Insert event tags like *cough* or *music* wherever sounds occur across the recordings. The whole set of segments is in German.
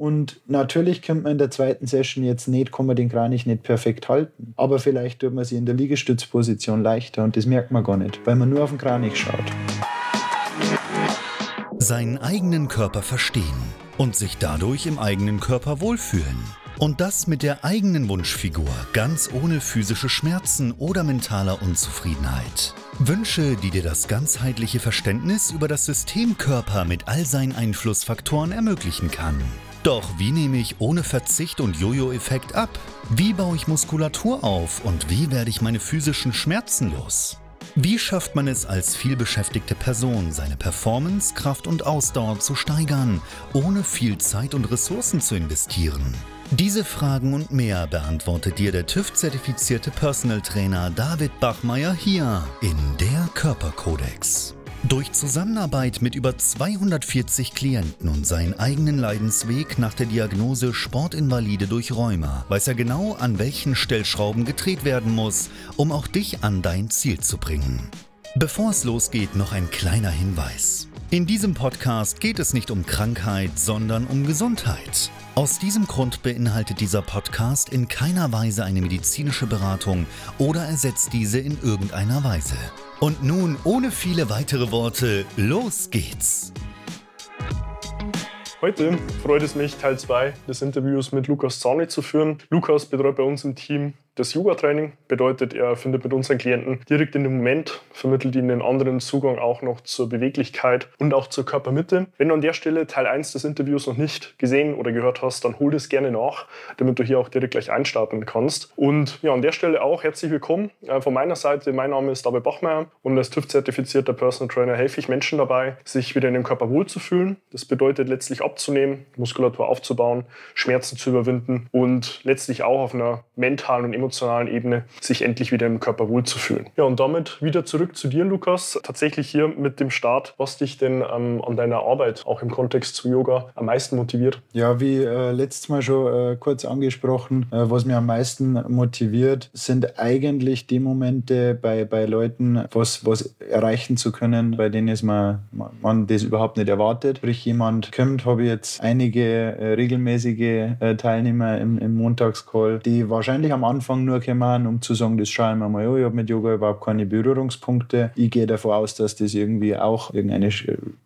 Und natürlich könnte man in der zweiten Session jetzt nicht, kann man den Kranich nicht perfekt halten. Aber vielleicht tut man sie in der Liegestützposition leichter und das merkt man gar nicht, weil man nur auf den Kranich schaut. Seinen eigenen Körper verstehen und sich dadurch im eigenen Körper wohlfühlen. Und das mit der eigenen Wunschfigur, ganz ohne physische Schmerzen oder mentaler Unzufriedenheit. Wünsche, die dir das ganzheitliche Verständnis über das System Körper mit all seinen Einflussfaktoren ermöglichen kann. Doch wie nehme ich ohne Verzicht und Jojo-Effekt ab? Wie baue ich Muskulatur auf und wie werde ich meine physischen Schmerzen los? Wie schafft man es als vielbeschäftigte Person, seine Performance, Kraft und Ausdauer zu steigern, ohne viel Zeit und Ressourcen zu investieren? Diese Fragen und mehr beantwortet dir der TÜV-zertifizierte Personal Trainer David Bachmeier hier in der Körperkodex. Durch Zusammenarbeit mit über 240 Klienten und seinen eigenen Leidensweg nach der Diagnose Sportinvalide durch Rheuma weiß er genau, an welchen Stellschrauben gedreht werden muss, um auch dich an dein Ziel zu bringen. Bevor es losgeht, noch ein kleiner Hinweis. In diesem Podcast geht es nicht um Krankheit, sondern um Gesundheit. Aus diesem Grund beinhaltet dieser Podcast in keiner Weise eine medizinische Beratung oder ersetzt diese in irgendeiner Weise. Und nun, ohne viele weitere Worte, los geht's! Heute freut es mich, Teil 2 des Interviews mit Lukas Zani zu führen. Lukas betreut bei uns im Team das Yoga-Training bedeutet, er findet mit unseren Klienten direkt in dem Moment, vermittelt ihnen einen anderen Zugang auch noch zur Beweglichkeit und auch zur Körpermitte. Wenn du an der Stelle Teil 1 des Interviews noch nicht gesehen oder gehört hast, dann hol das gerne nach, damit du hier auch direkt gleich einstarten kannst. Und ja, an der Stelle auch herzlich willkommen äh, von meiner Seite. Mein Name ist David Bachmeier und als TÜV-zertifizierter Personal Trainer helfe ich Menschen dabei, sich wieder in dem Körper wohlzufühlen. Das bedeutet letztlich abzunehmen, Muskulatur aufzubauen, Schmerzen zu überwinden und letztlich auch auf einer mentalen und emotionalen Ebene sich endlich wieder im Körper wohlzufühlen. Ja, und damit wieder zurück zu dir, Lukas. Tatsächlich hier mit dem Start, was dich denn ähm, an deiner Arbeit, auch im Kontext zu Yoga, am meisten motiviert? Ja, wie äh, letztes Mal schon äh, kurz angesprochen, äh, was mir am meisten motiviert, sind eigentlich die Momente bei, bei Leuten, was, was erreichen zu können, bei denen es man, man das überhaupt nicht erwartet. Sprich, jemand kommt, habe ich jetzt einige äh, regelmäßige äh, Teilnehmer im, im Montagscall, die wahrscheinlich am Anfang Anfang nur kommen, um zu sagen, das schaue ich mir mal an, ich habe mit Yoga überhaupt keine Berührungspunkte. Ich gehe davon aus, dass das irgendwie auch irgendeine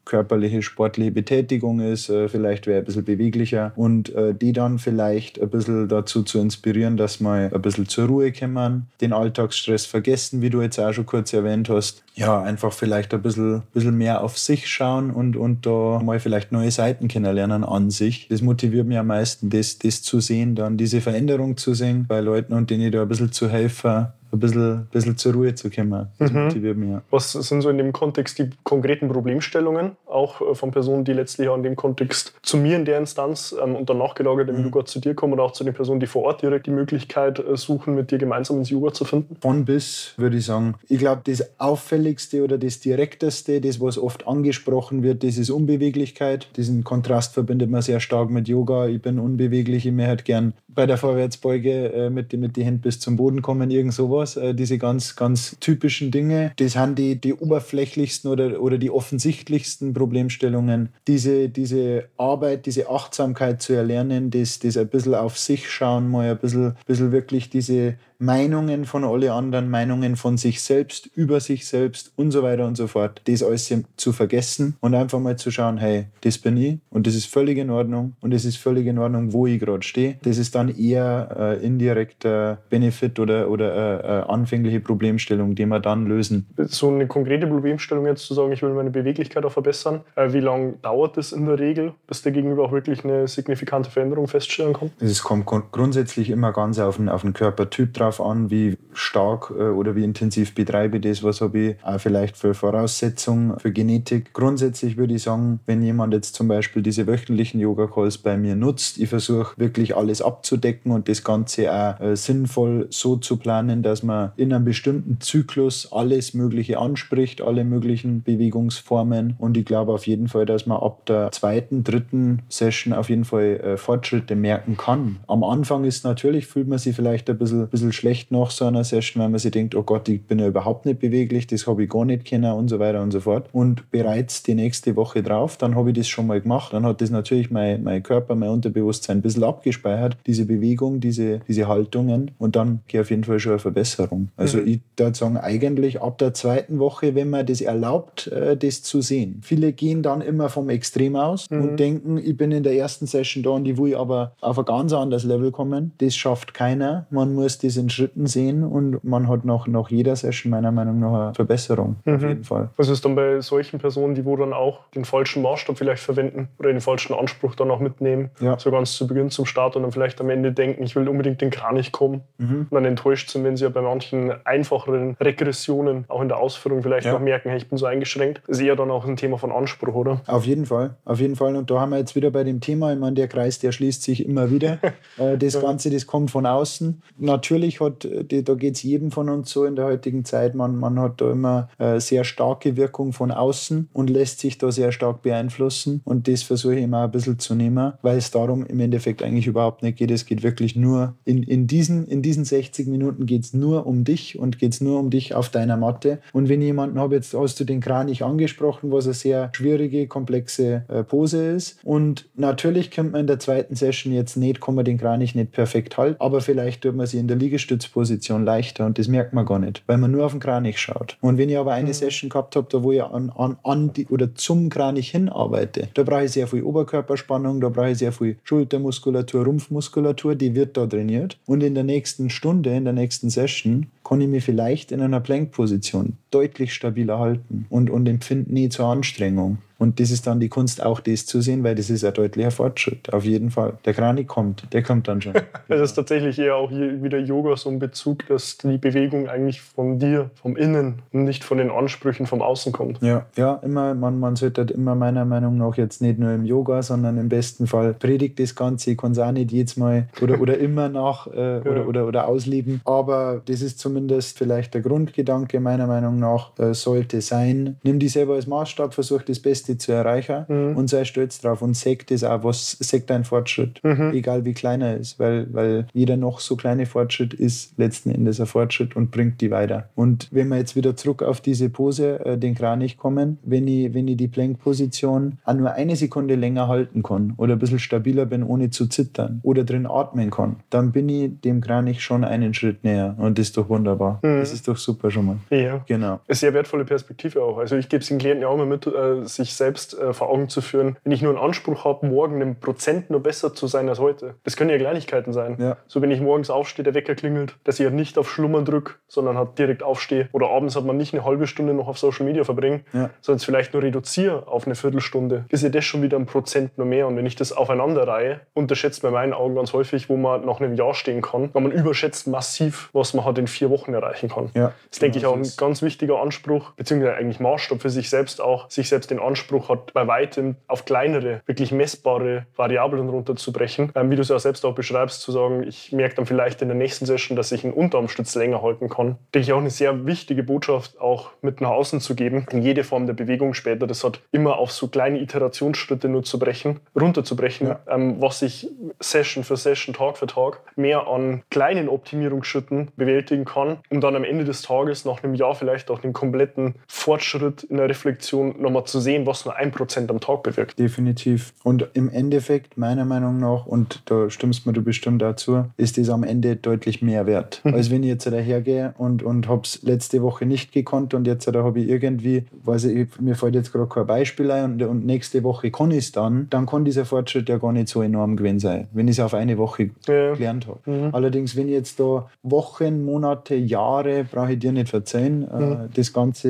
körperliche, sportliche Betätigung ist, äh, vielleicht wäre ein bisschen beweglicher und äh, die dann vielleicht ein bisschen dazu zu inspirieren, dass man ein bisschen zur Ruhe kommen, den Alltagsstress vergessen, wie du jetzt auch schon kurz erwähnt hast. Ja, einfach vielleicht ein bisschen, bisschen mehr auf sich schauen und, und da mal vielleicht neue Seiten kennenlernen an sich. Das motiviert mich am meisten, das, das zu sehen, dann diese Veränderung zu sehen bei Leuten und denen da ein bisschen zu helfen, ein bisschen, bisschen zur Ruhe zu kommen. Das mhm. motiviert mich. Ja. Was sind so in dem Kontext die konkreten Problemstellungen, auch äh, von Personen, die letztlich auch in dem Kontext zu mir in der Instanz ähm, und dann nachgelagert im mhm. Yoga zu dir kommen oder auch zu den Personen, die vor Ort direkt die Möglichkeit äh, suchen, mit dir gemeinsam ins Yoga zu finden? Von bis, würde ich sagen. Ich glaube, das Auffälligste oder das Direkteste, das, was oft angesprochen wird, das ist Unbeweglichkeit. Diesen Kontrast verbindet man sehr stark mit Yoga. Ich bin unbeweglich, ich möchte halt gern bei der Vorwärtsbeuge äh, mit, mit den Händen bis zum Boden kommen, irgend sowas äh, diese ganz, ganz typischen Dinge. Das sind die, die oberflächlichsten oder, oder die offensichtlichsten Problemstellungen. Diese, diese Arbeit, diese Achtsamkeit zu erlernen, das, das ein bisschen auf sich schauen, mal ein bisschen, bisschen wirklich diese Meinungen von alle anderen, Meinungen von sich selbst, über sich selbst und so weiter und so fort. Das alles zu vergessen und einfach mal zu schauen, hey, das bin ich und das ist völlig in Ordnung und es ist völlig in Ordnung, wo ich gerade stehe. Das ist dann eher äh, indirekter Benefit oder, oder äh, äh, anfängliche Problemstellung, die wir dann lösen. So eine konkrete Problemstellung jetzt zu sagen, ich will meine Beweglichkeit auch verbessern. Äh, wie lange dauert das in der Regel, bis der Gegenüber auch wirklich eine signifikante Veränderung feststellen kann? Es kommt grundsätzlich immer ganz auf den, auf den Körpertyp drauf darauf an, wie stark äh, oder wie intensiv betreibe ich das, was habe ich auch vielleicht für Voraussetzungen für Genetik. Grundsätzlich würde ich sagen, wenn jemand jetzt zum Beispiel diese wöchentlichen Yoga-Calls bei mir nutzt, ich versuche wirklich alles abzudecken und das Ganze auch äh, sinnvoll so zu planen, dass man in einem bestimmten Zyklus alles Mögliche anspricht, alle möglichen Bewegungsformen und ich glaube auf jeden Fall, dass man ab der zweiten, dritten Session auf jeden Fall äh, Fortschritte merken kann. Am Anfang ist natürlich, fühlt man sich vielleicht ein bisschen, bisschen schlecht nach so einer Session, weil man sich denkt, oh Gott, ich bin ja überhaupt nicht beweglich, das habe ich gar nicht kennen und so weiter und so fort. Und bereits die nächste Woche drauf, dann habe ich das schon mal gemacht. Dann hat das natürlich mein, mein Körper, mein Unterbewusstsein ein bisschen abgespeichert, diese Bewegung, diese, diese Haltungen. Und dann geht auf jeden Fall schon eine Verbesserung. Also mhm. ich würde sagen, eigentlich ab der zweiten Woche, wenn man das erlaubt, äh, das zu sehen. Viele gehen dann immer vom Extrem aus mhm. und denken, ich bin in der ersten Session da und ich will aber auf ein ganz anderes Level kommen. Das schafft keiner. Man muss das in Schritten sehen und man hat nach, nach jeder Session meiner Meinung nach eine Verbesserung. Mhm. Auf jeden Fall. Was ist dann bei solchen Personen, die wo dann auch den falschen Maßstab vielleicht verwenden oder den falschen Anspruch dann auch mitnehmen? Ja. So ganz zu Beginn zum Start und dann vielleicht am Ende denken, ich will unbedingt den Kranich kommen. Mhm. Und dann enttäuscht sind, wenn sie ja bei manchen einfacheren Regressionen auch in der Ausführung vielleicht ja. noch merken, hey, ich bin so eingeschränkt. Das ist eher dann auch ein Thema von Anspruch, oder? Auf jeden Fall. Auf jeden Fall. Und da haben wir jetzt wieder bei dem Thema, ich meine, der Kreis, der schließt sich immer wieder. *laughs* Äh, das Ganze, das kommt von außen. Natürlich hat, äh, da geht es jedem von uns so in der heutigen Zeit, man, man hat da immer äh, sehr starke Wirkung von außen und lässt sich da sehr stark beeinflussen. Und das versuche ich immer ein bisschen zu nehmen, weil es darum im Endeffekt eigentlich überhaupt nicht geht. Es geht wirklich nur, in, in, diesen, in diesen 60 Minuten geht es nur um dich und geht es nur um dich auf deiner Matte. Und wenn jemanden habe, jetzt hast du den Kranich angesprochen, was eine sehr schwierige, komplexe äh, Pose ist. Und natürlich könnte man in der zweiten Session jetzt nicht, kann man den Kranich nicht perfekt halten, aber vielleicht tut man sie in der Liegestützposition leichter und das merkt man gar nicht, weil man nur auf den Kranich schaut. Und wenn ich aber eine mhm. Session gehabt habe, da wo ich an, an, an die, oder zum Kranich hinarbeite, da brauche ich sehr viel Oberkörperspannung, da brauche ich sehr viel Schultermuskulatur, Rumpfmuskulatur, die wird da trainiert. Und in der nächsten Stunde, in der nächsten Session, kann ich mich vielleicht in einer Plank-Position deutlich stabiler halten und, und empfinde nie zur Anstrengung. Und das ist dann die Kunst, auch das zu sehen, weil das ist ein deutlicher Fortschritt, auf jeden Fall. Der Kranik kommt, der kommt dann schon. *laughs* Es ist tatsächlich eher auch hier wieder Yoga so ein Bezug, dass die Bewegung eigentlich von dir, vom Innen und nicht von den Ansprüchen vom Außen kommt. Ja, ja immer, man, man sollte halt immer meiner Meinung nach jetzt nicht nur im Yoga, sondern im besten Fall predigt das Ganze. Ich kann es auch nicht jedes Mal oder, oder immer nach äh, *laughs* ja. oder, oder, oder ausleben. Aber das ist zumindest vielleicht der Grundgedanke meiner Meinung nach, äh, sollte sein. Nimm dich selber als Maßstab, versuch das Beste Beste zu erreichen mhm. und sei stolz drauf und sag das auch, was sagt dein Fortschritt, mhm. egal wie klein er ist, weil, weil jeder noch so kleine Fortschritt ist letzten Endes ein Fortschritt und bringt die weiter. Und wenn wir jetzt wieder zurück auf diese Pose, äh, den Kranich kommen, wenn ich, wenn ich die Plank-Position auch nur eine Sekunde länger halten kann oder ein bisschen stabiler bin, ohne zu zittern oder drin atmen kann, dann bin ich dem Kranich schon einen Schritt näher und das ist doch wunderbar. Mhm. Das ist doch super schon mal. Ja. Genau. Eine sehr wertvolle Perspektive auch. Also ich gebe es den Klienten ja auch immer mit, äh, sich selbst äh, vor Augen zu führen, wenn ich nur einen Anspruch habe, morgen einen Prozent nur besser zu sein als heute. Das können ja Kleinigkeiten sein. Ja. So, wenn ich morgens aufstehe, der Wecker klingelt, dass ich halt nicht auf Schlummern drücke, sondern halt direkt aufstehe. Oder abends hat man nicht eine halbe Stunde noch auf Social Media verbringen, ja. sondern es vielleicht nur reduziere auf eine Viertelstunde. Ist ja das schon wieder ein Prozent nur mehr. Und wenn ich das aufeinander reihe, unterschätzt man in meinen Augen ganz häufig, wo man nach einem Jahr stehen kann, weil man überschätzt massiv, was man halt in vier Wochen erreichen kann. Ja. Das denke ich auch ein ganz wichtiger Anspruch, beziehungsweise eigentlich Maßstab für sich selbst auch, sich selbst den Anspruch Anspruch hat, bei weitem auf kleinere, wirklich messbare Variablen runterzubrechen. Ähm, wie du es ja selbst auch beschreibst, zu sagen, ich merke dann vielleicht in der nächsten Session, dass ich einen Unterarmstütz länger halten kann. Denke ich auch eine sehr wichtige Botschaft auch mit nach außen zu geben. In jede Form der Bewegung später, das hat immer auf so kleine Iterationsschritte nur zu brechen, runterzubrechen, ja. ähm, was ich Session für Session, Tag für Tag mehr an kleinen Optimierungsschritten bewältigen kann, um dann am Ende des Tages nach einem Jahr vielleicht auch den kompletten Fortschritt in der Reflexion nochmal zu sehen, was nur ein Prozent am Tag bewirkt. Definitiv. Und im Endeffekt, meiner Meinung nach, und da stimmst mir du bestimmt dazu, ist es am Ende deutlich mehr wert. Mhm. Als wenn ich jetzt dahergehe und, und habe es letzte Woche nicht gekonnt und jetzt habe ich irgendwie, weiß ich, mir fällt jetzt gerade kein Beispiel ein und, und nächste Woche kann ich es dann, dann kann dieser Fortschritt ja gar nicht so enorm gewesen sein, wenn ich es auf eine Woche ja. gelernt habe. Mhm. Allerdings, wenn ich jetzt da Wochen, Monate, Jahre, brauche ich dir nicht verzeihen, äh, mhm. das Ganze,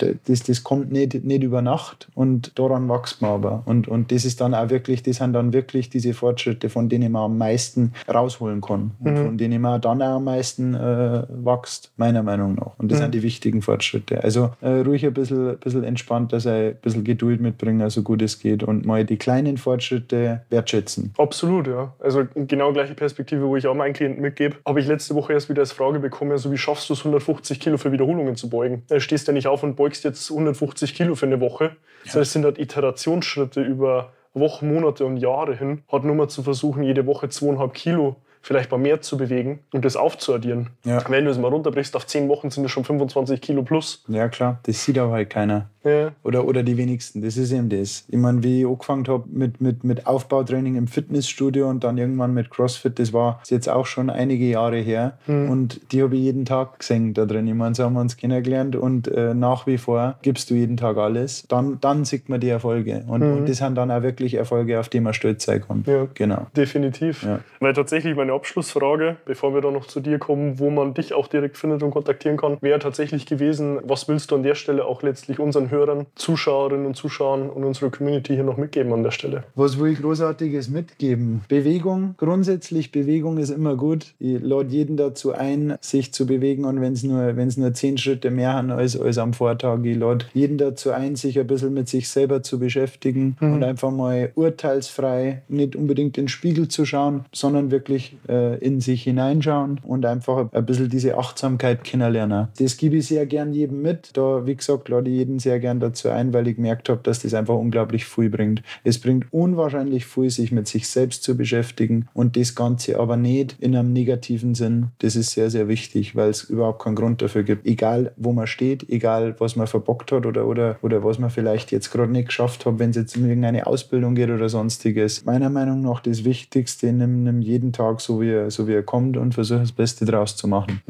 äh, das, das kommt nicht, nicht über Nacht und daran wächst man aber. Und, und das ist dann auch wirklich, das sind dann wirklich diese Fortschritte, von denen man am meisten rausholen kann. Und mhm. von denen man dann auch am meisten äh, wächst, meiner Meinung nach. Und das mhm. sind die wichtigen Fortschritte. Also äh, ruhig ein bisschen, bisschen entspannter sein, ein bisschen Geduld mitbringen, so gut es geht und mal die kleinen Fortschritte wertschätzen. Absolut, ja. Also genau gleiche Perspektive, wo ich auch meinen Klienten mitgebe, habe ich letzte Woche erst wieder als Frage bekommen, also wie schaffst du es, 150 Kilo für Wiederholungen zu beugen? Da stehst du ja nicht auf und beugst jetzt 150 Kilo für eine Woche, Das sind halt Iterationsschritte über Wochen, Monate und Jahre hin. Hat nur mal zu versuchen, jede Woche zweieinhalb Kilo vielleicht mal mehr zu bewegen und das aufzuaddieren. Ja. Wenn du es mal runterbrichst, auf 10 Wochen sind es schon 25 Kilo plus. Ja, klar. Das sieht aber halt keiner. Ja. Oder, oder die wenigsten. Das ist eben das. Ich meine, wie ich angefangen habe mit, mit, mit Aufbautraining im Fitnessstudio und dann irgendwann mit CrossFit, das war jetzt auch schon einige Jahre her. Und die habe ich jeden Tag gesehen da drin. Ich meine, so haben wir uns kennengelernt und äh, nach wie vor gibst du jeden Tag alles. Dann, dann sieht man die Erfolge. Und, und das sind dann auch wirklich Erfolge, auf die man stolz sein kann. Ja. Genau. Definitiv. Ja. Weil tatsächlich meine Abschlussfrage, bevor wir dann noch zu dir kommen, wo man dich auch direkt findet und kontaktieren kann, wäre tatsächlich gewesen, was willst du an der Stelle auch letztlich unseren Hörern, Zuschauerinnen und Zuschauern und unserer Community hier noch mitgeben an der Stelle? Was will ich Großartiges mitgeben? Bewegung. Grundsätzlich, Bewegung ist immer gut. Ich lade jeden dazu ein, sich zu bewegen und wenn es nur, wenn's nur zehn Schritte mehr haben als, als am Vortag. Ich lade jeden dazu ein, sich ein bisschen mit sich selber zu beschäftigen und einfach mal urteilsfrei, nicht unbedingt in den Spiegel zu schauen, sondern wirklich äh, in sich hineinschauen und einfach ein bisschen diese Achtsamkeit kennenlernen. Das gebe ich sehr gern jedem mit. Da, wie gesagt, lade ich jeden sehr gern dazu ein, weil ich gemerkt habe, dass das einfach unglaublich viel bringt. Es bringt unwahrscheinlich viel, sich mit sich selbst zu beschäftigen und das Ganze aber nicht in einem negativen Sinn. Das ist sehr, sehr wichtig, weil es überhaupt keinen Grund dafür gibt. Egal, wo man steht, egal, was man verbockt hat oder, oder, oder was man vielleicht jetzt gerade nicht geschafft hat, wenn es jetzt um irgendeine Ausbildung geht oder sonstiges. Meiner Meinung nach das Wichtigste, nimm, nimm jeden Tag so wie, er, so wie er kommt und versuch das Beste draus zu machen.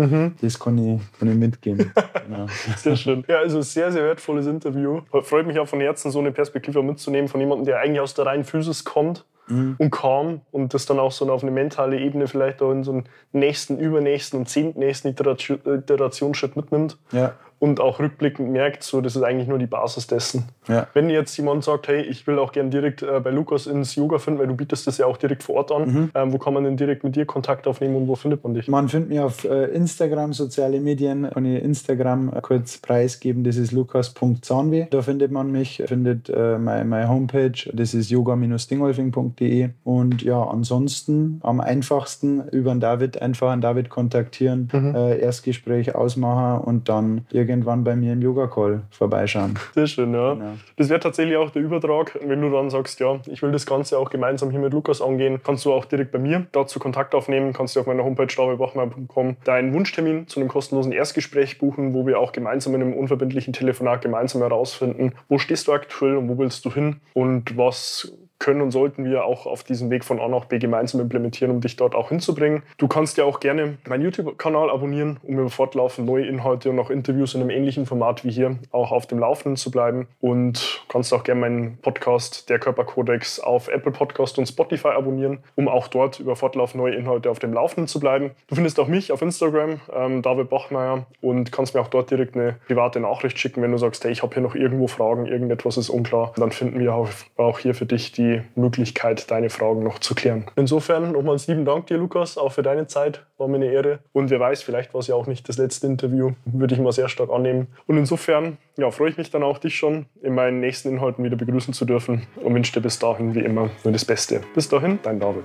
Das kann ich, kann ich mitgeben. *laughs* genau. Sehr schön. Ja, also sehr, sehr wertvolles Interview. Freut mich auch von Herzen, so eine Perspektive mitzunehmen von jemandem, der eigentlich aus der reinen Physis kommt und kam und das dann auch so auf eine mentale Ebene vielleicht auch in so einen nächsten, übernächsten und zehntnächsten Iteration- Iterationsschritt mitnimmt. Ja. Und auch rückblickend merkt, so, das ist eigentlich nur die Basis dessen. Ja. Wenn jetzt jemand sagt, hey, ich will auch gern direkt äh, bei Lukas ins Yoga finden, weil du bietest das ja auch direkt vor Ort an, ähm, wo kann man denn direkt mit dir Kontakt aufnehmen und wo findet man dich? Man findet mich auf äh, Instagram, soziale Medien. Kann ich Instagram kurz preisgeben, das ist lukas.zahnweh. Da findet man mich, findet äh, meine, meine Homepage, das ist yoga-dingolfing.de. Und ja, ansonsten am einfachsten über den David einfach einen David kontaktieren, äh, Erstgespräch ausmachen und dann irgendwann bei mir im Yoga-Call vorbeischauen. Sehr schön, ja. Genau. Das wäre tatsächlich auch der Übertrag. Wenn du dann sagst, ja, ich will das Ganze auch gemeinsam hier mit Lukas angehen, kannst du auch direkt bei mir dazu Kontakt aufnehmen. Kannst du auf meiner Homepage davidbachmeier.com deinen Wunschtermin zu einem kostenlosen Erstgespräch buchen, wo wir auch gemeinsam in einem unverbindlichen Telefonat gemeinsam herausfinden, wo stehst du aktuell und wo willst du hin und was können und sollten wir auch auf diesem Weg von A nach B gemeinsam implementieren, um dich dort auch hinzubringen. Du kannst ja auch gerne meinen YouTube-Kanal abonnieren, um über fortlaufend neue Inhalte und auch Interviews in einem ähnlichen Format wie hier auch auf dem Laufenden zu bleiben. Und kannst auch gerne meinen Podcast, der Körperkodex, auf Apple Podcast und Spotify abonnieren, um auch dort über fortlaufend neue Inhalte auf dem Laufenden zu bleiben. Du findest auch mich auf Instagram, ähm, David Bachmeier, und kannst mir auch dort direkt eine private Nachricht schicken, wenn du sagst, hey, ich habe hier noch irgendwo Fragen, irgendetwas ist unklar. Dann finden wir auch, auch hier für dich die Möglichkeit, deine Fragen noch zu klären. Insofern nochmal lieben Dank dir, Lukas, auch für deine Zeit. War mir eine Ehre. Und wer weiß, vielleicht war es ja auch nicht das letzte Interview. Würde ich mal sehr stark annehmen. Und insofern ja, freue ich mich dann auch, dich schon in meinen nächsten Inhalten wieder begrüßen zu dürfen und wünsche dir bis dahin wie immer nur das Beste. Bis dahin, dein David.